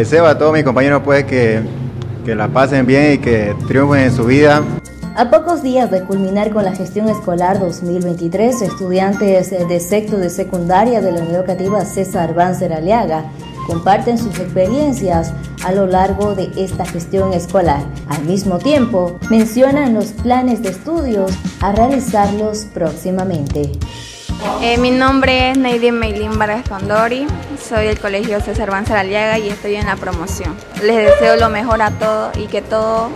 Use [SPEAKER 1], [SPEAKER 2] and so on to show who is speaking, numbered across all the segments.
[SPEAKER 1] Deseo a todos mis compañeros pues que, que la pasen bien y que triunfen en su vida.
[SPEAKER 2] A pocos días de culminar con la gestión escolar 2023, estudiantes de sexto de secundaria de la Unidad Educativa César Banzer Aliaga comparten sus experiencias a lo largo de esta gestión escolar. Al mismo tiempo, mencionan los planes de estudios a realizarlos próximamente.
[SPEAKER 3] Eh, mi nombre es Neidi Meilín Vargas Condori, soy del Colegio César Banzer Aliaga y estoy en la promoción. Les deseo lo mejor a todos y que todas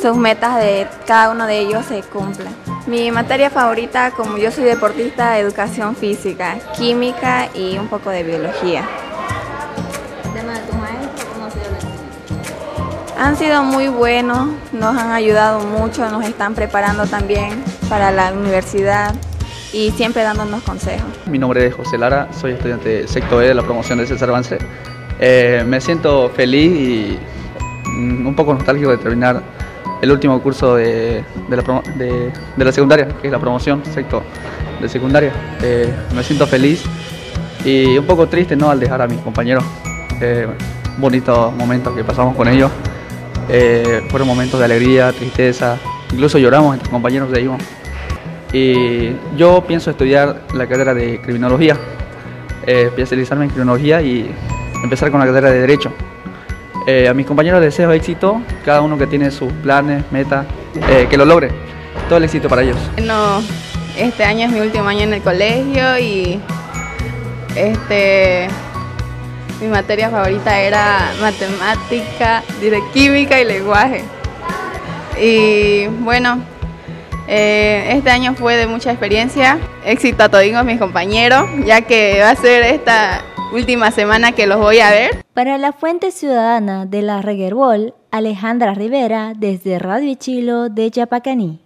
[SPEAKER 3] sus metas de cada uno de ellos se cumplan. Mi materia favorita, como yo soy deportista, educación física, química y un poco de biología. Han sido muy buenos, nos han ayudado mucho, nos están preparando también para la universidad y siempre dándonos consejos.
[SPEAKER 4] Mi nombre es José Lara, soy estudiante de sexto E de la promoción de César Avance. Eh, me siento feliz y mm, un poco nostálgico de terminar el último curso de, la, secundaria, que es la promoción sexto de secundaria. Eh, me siento feliz y un poco triste ¿no? al dejar a mis compañeros. Eh, bonitos momentos que pasamos con ellos. fueron momentos de alegría, tristeza, incluso lloramos entre compañeros de ahí. Y yo pienso estudiar la carrera de criminología, eh, especializarme en criminología y empezar con la carrera de derecho. Eh, a mis compañeros deseo éxito, cada uno que tiene sus planes, metas, eh, que lo logre. Todo el éxito para ellos.
[SPEAKER 3] No, este año es mi último año en el colegio y este mi materia favorita era matemática, química y lenguaje. Y bueno, eh, este año fue de mucha experiencia, éxito a todos mis compañeros, ya que va a ser esta última semana que los voy a ver.
[SPEAKER 2] Para la Fuente Ciudadana de la Reguerbol, Alejandra Rivera desde Radio Chilo de Chapacaní.